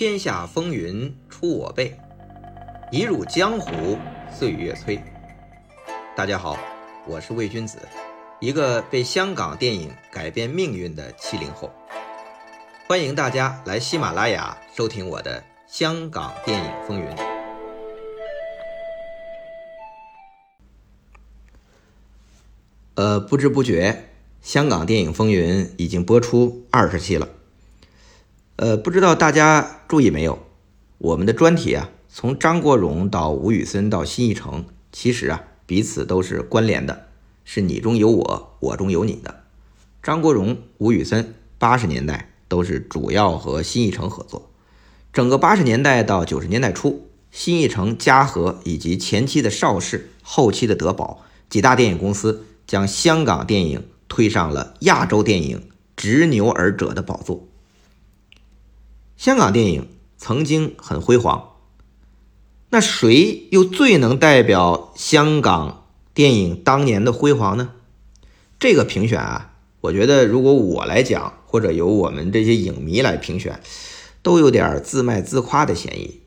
天下风云出我辈，一入江湖岁月催。大家好，我是魏君子，一个被香港电影改变命运的七零后。欢迎大家来喜马拉雅收听我的《香港电影风云》。呃，不知不觉，《香港电影风云》已经播出二十期了。呃，不知道大家注意没有，我们的专题啊，从张国荣到吴宇森到新艺城，其实啊，彼此都是关联的，是你中有我，我中有你的。张国荣、吴宇森八十年代都是主要和新艺城合作，整个八十年代到九十年代初，新艺城、嘉禾以及前期的邵氏、后期的德宝几大电影公司，将香港电影推上了亚洲电影执牛耳者的宝座。香港电影曾经很辉煌，那谁又最能代表香港电影当年的辉煌呢？这个评选啊，我觉得如果我来讲，或者由我们这些影迷来评选，都有点自卖自夸的嫌疑。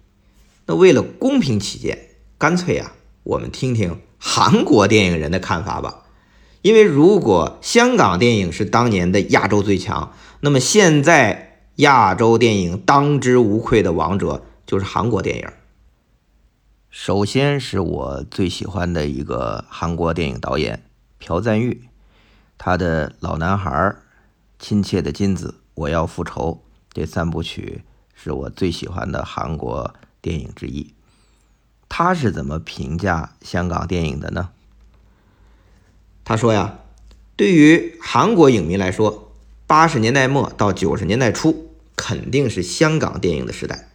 那为了公平起见，干脆啊，我们听听韩国电影人的看法吧。因为如果香港电影是当年的亚洲最强，那么现在。亚洲电影当之无愧的王者就是韩国电影。首先是我最喜欢的一个韩国电影导演朴赞玉，他的《老男孩》《亲切的金子》《我要复仇》这三部曲是我最喜欢的韩国电影之一。他是怎么评价香港电影的呢？他说呀，对于韩国影迷来说。八十年代末到九十年代初，肯定是香港电影的时代。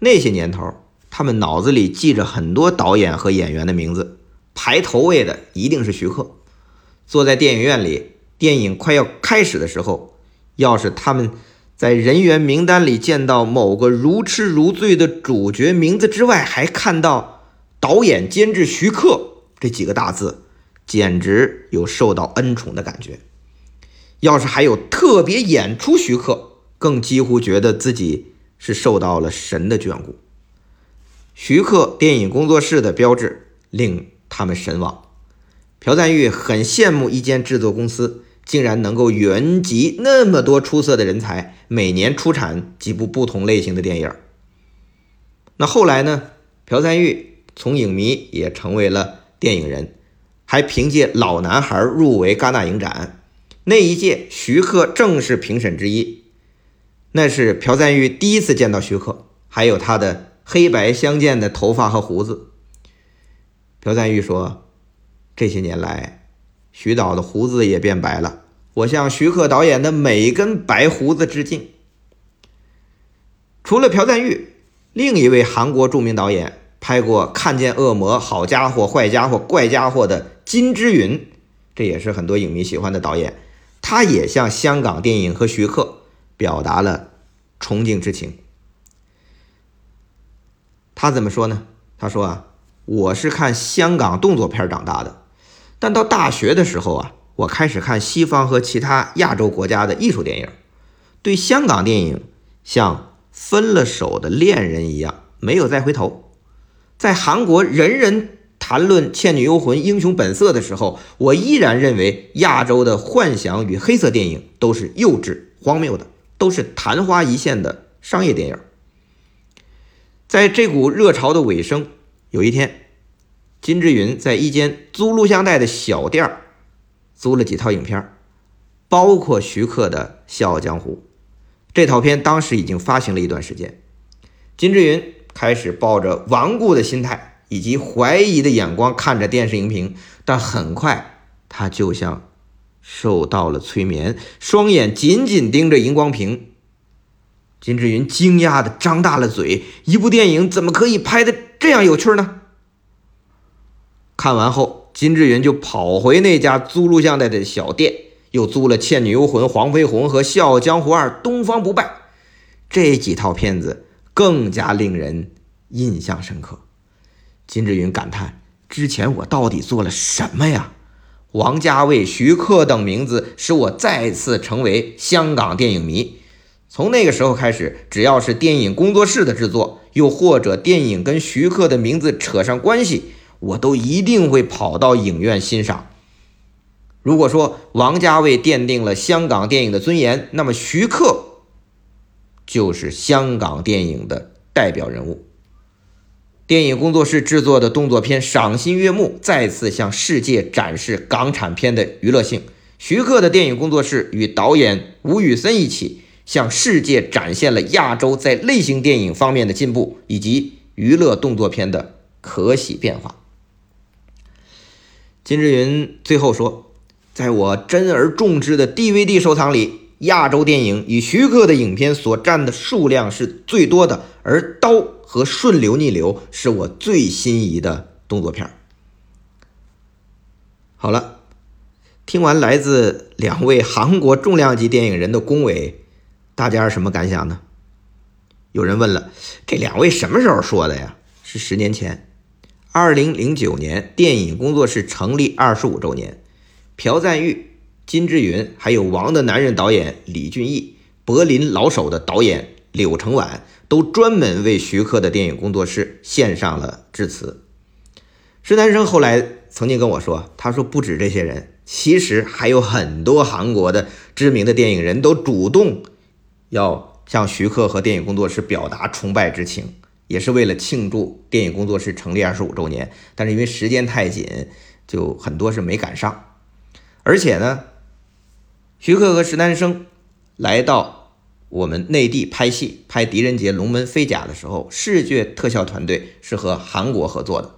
那些年头，他们脑子里记着很多导演和演员的名字，排头位的一定是徐克。坐在电影院里，电影快要开始的时候，要是他们在人员名单里见到某个如痴如醉的主角名字之外，还看到导演、监制徐克这几个大字，简直有受到恩宠的感觉。要是还有特别演出徐克，更几乎觉得自己是受到了神的眷顾。徐克电影工作室的标志令他们神往。朴赞玉很羡慕一间制作公司竟然能够云集那么多出色的人才，每年出产几部不同类型的电影。那后来呢？朴赞玉从影迷也成为了电影人，还凭借《老男孩》入围戛纳影展。那一届，徐克正是评审之一。那是朴赞玉第一次见到徐克，还有他的黑白相间的头发和胡子。朴赞玉说：“这些年来，徐导的胡子也变白了。我向徐克导演的每一根白胡子致敬。”除了朴赞玉，另一位韩国著名导演拍过《看见恶魔》《好家伙》《坏家伙》《怪家伙》的金之云，这也是很多影迷喜欢的导演。他也向香港电影和徐克表达了崇敬之情。他怎么说呢？他说啊，我是看香港动作片长大的，但到大学的时候啊，我开始看西方和其他亚洲国家的艺术电影，对香港电影像分了手的恋人一样，没有再回头。在韩国，人人。谈论《倩女幽魂》《英雄本色》的时候，我依然认为亚洲的幻想与黑色电影都是幼稚荒谬的，都是昙花一现的商业电影。在这股热潮的尾声，有一天，金志云在一间租录像带的小店租了几套影片，包括徐克的《笑傲江湖》。这套片当时已经发行了一段时间，金志云开始抱着顽固的心态。以及怀疑的眼光看着电视荧屏，但很快他就像受到了催眠，双眼紧紧盯着荧光屏。金志云惊讶的张大了嘴：“一部电影怎么可以拍的这样有趣呢？”看完后，金志云就跑回那家租录像带的小店，又租了《倩女幽魂》《黄飞鸿》和《笑傲江湖二：东方不败》这几套片子，更加令人印象深刻。金志云感叹：“之前我到底做了什么呀？”王家卫、徐克等名字使我再次成为香港电影迷。从那个时候开始，只要是电影工作室的制作，又或者电影跟徐克的名字扯上关系，我都一定会跑到影院欣赏。如果说王家卫奠定了香港电影的尊严，那么徐克就是香港电影的代表人物。电影工作室制作的动作片赏心悦目，再次向世界展示港产片的娱乐性。徐克的电影工作室与导演吴宇森一起。向世界展现了亚洲在类型电影方面的进步，以及娱乐动作片的可喜变化。金志云最后说：“在我珍而重之的 DVD 收藏里，亚洲电影以徐克的影片所占的数量是最多的，而《刀》和《顺流逆流》是我最心仪的动作片。”好了，听完来自两位韩国重量级电影人的恭维。大家是什么感想呢？有人问了，这两位什么时候说的呀？是十年前，二零零九年电影工作室成立二十五周年，朴赞玉、金志云，还有《王的男人》导演李俊毅，柏林老手的导演柳承晚，都专门为徐克的电影工作室献上了致辞。施南生后来曾经跟我说，他说不止这些人，其实还有很多韩国的知名的电影人都主动。要向徐克和电影工作室表达崇拜之情，也是为了庆祝电影工作室成立二十五周年。但是因为时间太紧，就很多是没赶上。而且呢，徐克和石南生来到我们内地拍戏，拍《狄仁杰龙门飞甲》的时候，视觉特效团队是和韩国合作的。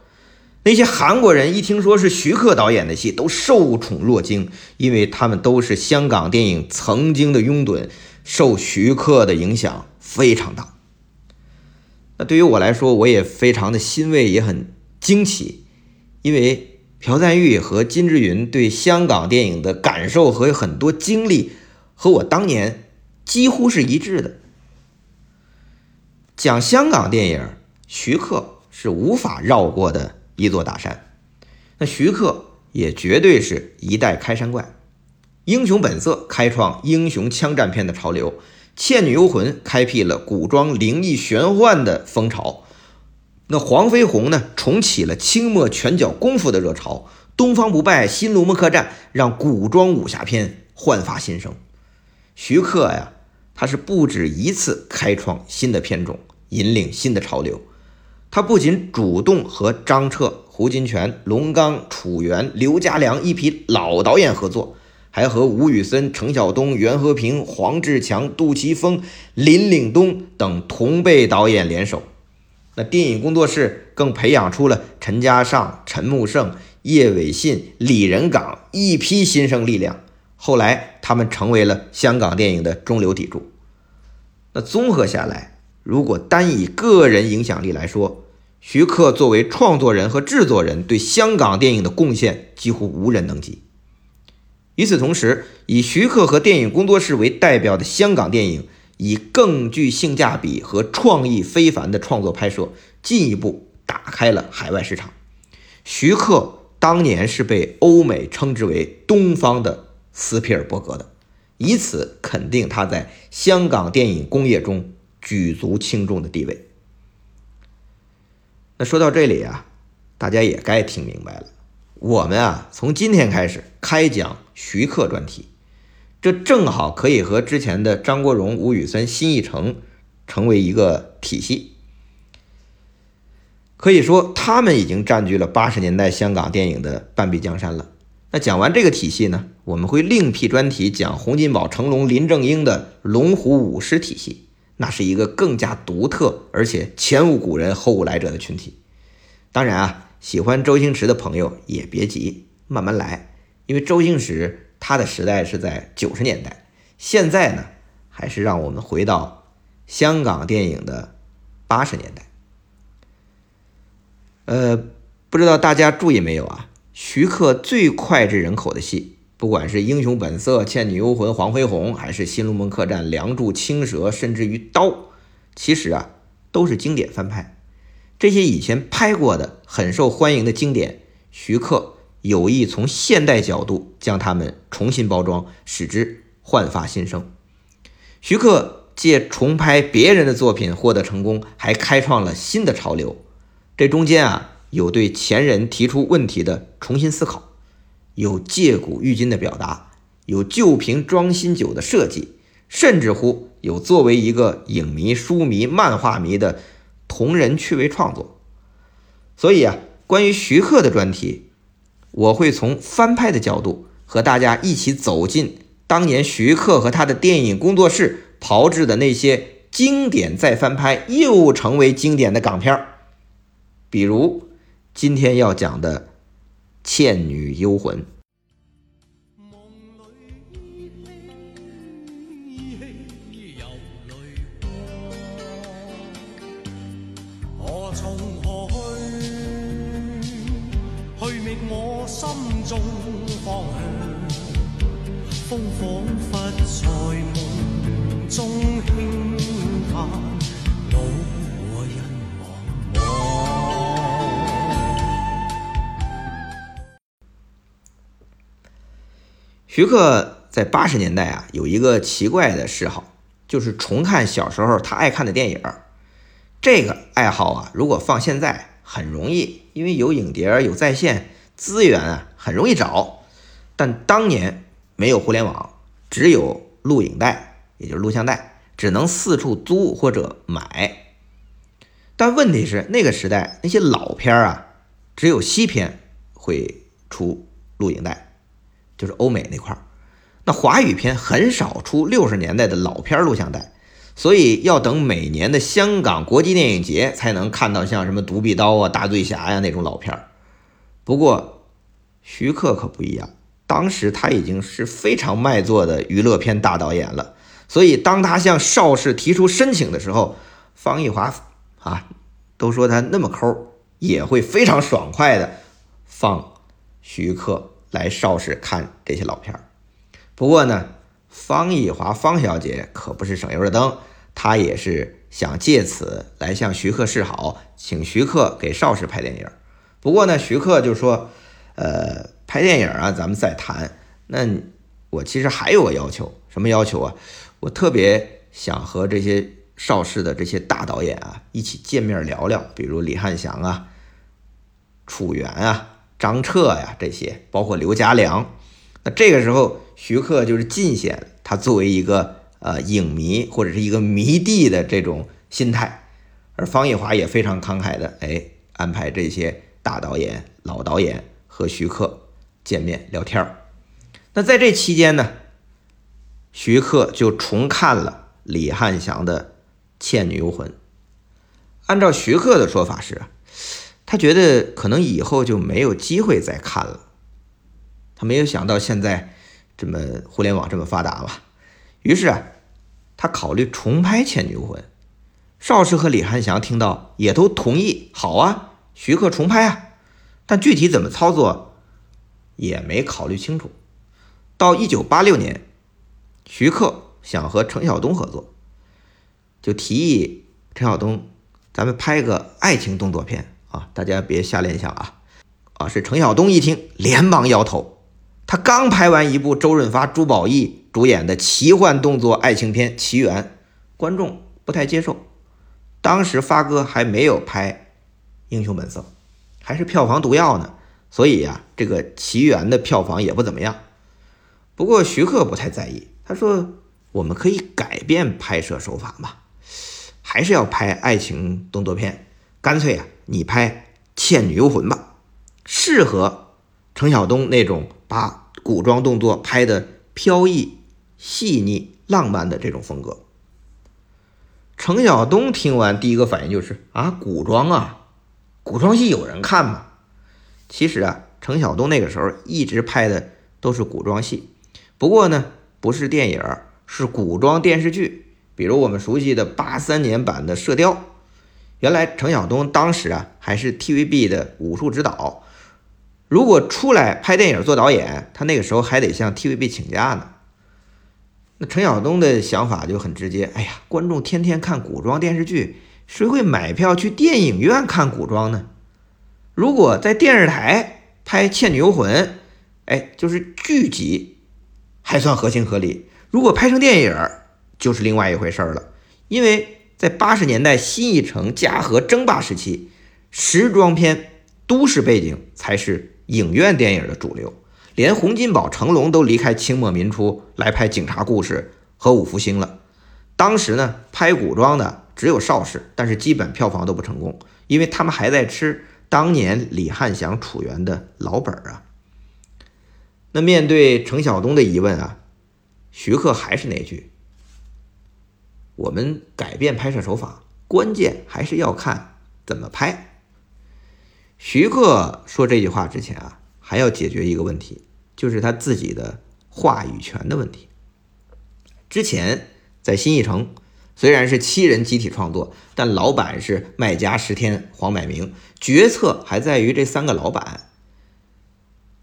那些韩国人一听说是徐克导演的戏，都受宠若惊，因为他们都是香港电影曾经的拥趸。受徐克的影响非常大，那对于我来说，我也非常的欣慰，也很惊奇，因为朴赞玉和金志云对香港电影的感受和很多经历和我当年几乎是一致的。讲香港电影，徐克是无法绕过的一座大山，那徐克也绝对是一代开山怪。英雄本色开创英雄枪战片的潮流，《倩女幽魂》开辟了古装灵异玄幻的风潮，那黄飞鸿呢重启了清末拳脚功夫的热潮，《东方不败》《新龙门客栈》让古装武侠片焕发新生。徐克呀，他是不止一次开创新的片种，引领新的潮流。他不仅主动和张彻、胡金铨、龙刚、楚原、刘家良一批老导演合作。还和吴宇森、程晓东、袁和平、黄志强、杜琪峰、林岭东等同辈导演联手，那电影工作室更培养出了陈嘉上、陈木胜、叶伟信、李仁港一批新生力量。后来，他们成为了香港电影的中流砥柱。那综合下来，如果单以个人影响力来说，徐克作为创作人和制作人，对香港电影的贡献几乎无人能及。与此同时，以徐克和电影工作室为代表的香港电影，以更具性价比和创意非凡的创作拍摄，进一步打开了海外市场。徐克当年是被欧美称之为“东方的斯皮尔伯格”的，以此肯定他在香港电影工业中举足轻重的地位。那说到这里啊，大家也该听明白了。我们啊，从今天开始开讲徐克专题，这正好可以和之前的张国荣、吴宇森、辛义成成为一个体系。可以说，他们已经占据了八十年代香港电影的半壁江山了。那讲完这个体系呢，我们会另辟专题讲洪金宝、成龙、林正英的龙虎舞狮体系，那是一个更加独特而且前无古人后无来者的群体。当然啊。喜欢周星驰的朋友也别急，慢慢来，因为周星驰他的时代是在九十年代，现在呢，还是让我们回到香港电影的八十年代。呃，不知道大家注意没有啊？徐克最脍炙人口的戏，不管是《英雄本色》《倩女幽魂》《黄飞鸿》，还是《新龙门客栈》《梁祝》《青蛇》，甚至于《刀》，其实啊，都是经典翻拍。这些以前拍过的很受欢迎的经典，徐克有意从现代角度将它们重新包装，使之焕发新生。徐克借重拍别人的作品获得成功，还开创了新的潮流。这中间啊，有对前人提出问题的重新思考，有借古喻今的表达，有旧瓶装新酒的设计，甚至乎有作为一个影迷、书迷、漫画迷的同人趣味创作。所以啊，关于徐克的专题，我会从翻拍的角度和大家一起走进当年徐克和他的电影工作室炮制的那些经典再翻拍又成为经典的港片儿，比如今天要讲的《倩女幽魂》。徐克在八十年代啊，有一个奇怪的嗜好，就是重看小时候他爱看的电影。这个爱好啊，如果放现在很容易，因为有影碟、有在线资源啊，很容易找。但当年没有互联网，只有录影带，也就是录像带，只能四处租或者买。但问题是，那个时代那些老片啊，只有西片会出录影带。就是欧美那块儿，那华语片很少出六十年代的老片录像带，所以要等每年的香港国际电影节才能看到像什么《独臂刀》啊、《大醉侠》呀那种老片儿。不过徐克可不一样，当时他已经是非常卖座的娱乐片大导演了，所以当他向邵氏提出申请的时候，方逸华啊都说他那么抠，也会非常爽快的放徐克。来邵氏看这些老片儿，不过呢，方逸华方小姐可不是省油的灯，她也是想借此来向徐克示好，请徐克给邵氏拍电影。不过呢，徐克就说：“呃，拍电影啊，咱们再谈。那我其实还有个要求，什么要求啊？我特别想和这些邵氏的这些大导演啊一起见面聊聊，比如李汉祥啊、楚原啊。”张彻呀，这些包括刘家良，那这个时候徐克就是尽显他作为一个呃影迷或者是一个迷弟的这种心态，而方逸华也非常慷慨的哎安排这些大导演、老导演和徐克见面聊天。那在这期间呢，徐克就重看了李汉祥的《倩女幽魂》，按照徐克的说法是。他觉得可能以后就没有机会再看了，他没有想到现在这么互联网这么发达嘛，于是啊，他考虑重拍《倩女幽魂》。邵氏和李汉祥听到也都同意，好啊，徐克重拍啊，但具体怎么操作也没考虑清楚。到一九八六年，徐克想和陈晓东合作，就提议陈晓东，咱们拍个爱情动作片。啊，大家别瞎联想啊！啊，是程晓东一听，连忙摇头。他刚拍完一部周润发、朱宝意主演的奇幻动作爱情片《奇缘》，观众不太接受。当时发哥还没有拍《英雄本色》，还是票房毒药呢，所以呀，这个《奇缘》的票房也不怎么样。不过徐克不太在意，他说：“我们可以改变拍摄手法嘛，还是要拍爱情动作片，干脆啊。”你拍《倩女幽魂》吧，适合程晓东那种把古装动作拍的飘逸、细腻、浪漫的这种风格。程晓东听完第一个反应就是啊，古装啊，古装戏有人看吗？其实啊，程晓东那个时候一直拍的都是古装戏，不过呢，不是电影，是古装电视剧，比如我们熟悉的八三年版的《射雕》。原来程晓东当时啊还是 TVB 的武术指导，如果出来拍电影做导演，他那个时候还得向 TVB 请假呢。那程晓东的想法就很直接，哎呀，观众天天看古装电视剧，谁会买票去电影院看古装呢？如果在电视台拍《倩女幽魂》，哎，就是剧集，还算合情合理；如果拍成电影，就是另外一回事了。因为在八十年代新艺城嘉禾争霸时期，时装片、都市背景才是影院电影的主流，连洪金宝、成龙都离开清末民初来拍警察故事和五福星了。当时呢，拍古装的只有邵氏，但是基本票房都不成功，因为他们还在吃当年李汉祥、楚原的老本啊。那面对程晓东的疑问啊，徐克还是那句：我们改变拍摄手法，关键还是要看怎么拍。徐克说这句话之前啊，还要解决一个问题，就是他自己的话语权的问题。之前在新艺城，虽然是七人集体创作，但老板是麦家石天黄百鸣，决策还在于这三个老板。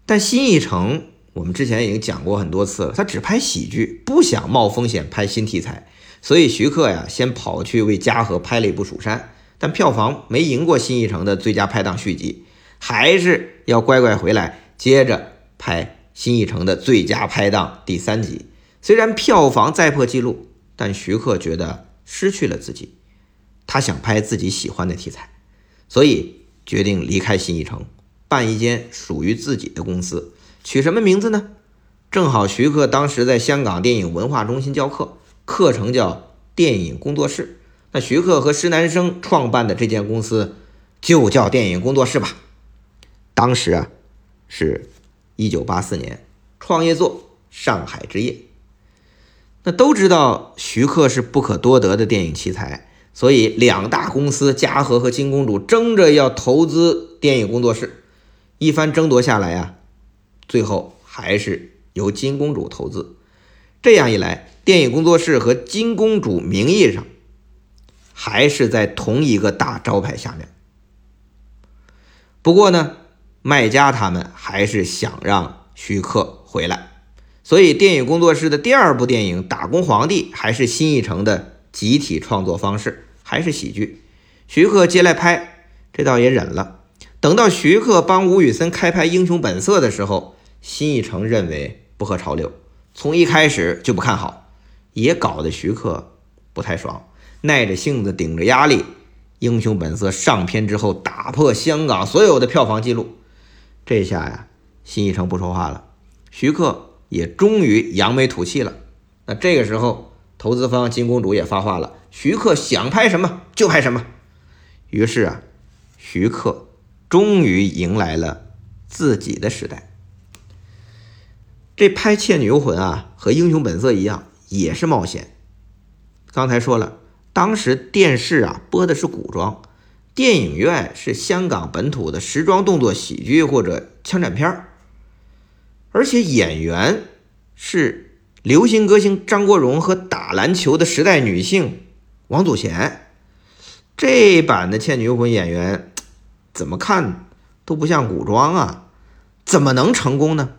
但新艺城。我们之前已经讲过很多次了，他只拍喜剧，不想冒风险拍新题材，所以徐克呀，先跑去为嘉禾拍了一部《蜀山》，但票房没赢过新艺城的最佳拍档续集，还是要乖乖回来接着拍新艺城的最佳拍档第三集。虽然票房再破纪录，但徐克觉得失去了自己，他想拍自己喜欢的题材，所以决定离开新艺城，办一间属于自己的公司。取什么名字呢？正好徐克当时在香港电影文化中心教课，课程叫电影工作室。那徐克和施南生创办的这间公司就叫电影工作室吧。当时啊，是一九八四年，创业作《上海之夜》。那都知道徐克是不可多得的电影奇才，所以两大公司嘉禾和金公主争着要投资电影工作室。一番争夺下来啊。最后还是由金公主投资，这样一来，电影工作室和金公主名义上还是在同一个大招牌下面。不过呢，卖家他们还是想让徐克回来，所以电影工作室的第二部电影《打工皇帝》还是新艺城的集体创作方式，还是喜剧。徐克接来拍，这倒也忍了。等到徐克帮吴宇森开拍《英雄本色》的时候，新艺城认为不合潮流，从一开始就不看好，也搞得徐克不太爽，耐着性子顶着压力，《英雄本色》上片之后打破香港所有的票房记录，这下呀，新艺城不说话了，徐克也终于扬眉吐气了。那这个时候，投资方金公主也发话了，徐克想拍什么就拍什么。于是啊，徐克。终于迎来了自己的时代。这拍《倩女幽魂》啊，和《英雄本色》一样，也是冒险。刚才说了，当时电视啊播的是古装，电影院是香港本土的时装动作喜剧或者枪战片儿，而且演员是流行歌星张国荣和打篮球的时代女性王祖贤。这版的《倩女幽魂》演员。怎么看都不像古装啊，怎么能成功呢？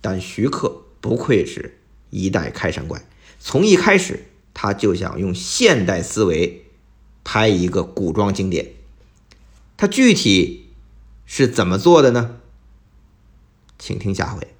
但徐克不愧是一代开山怪，从一开始他就想用现代思维拍一个古装经典。他具体是怎么做的呢？请听下回。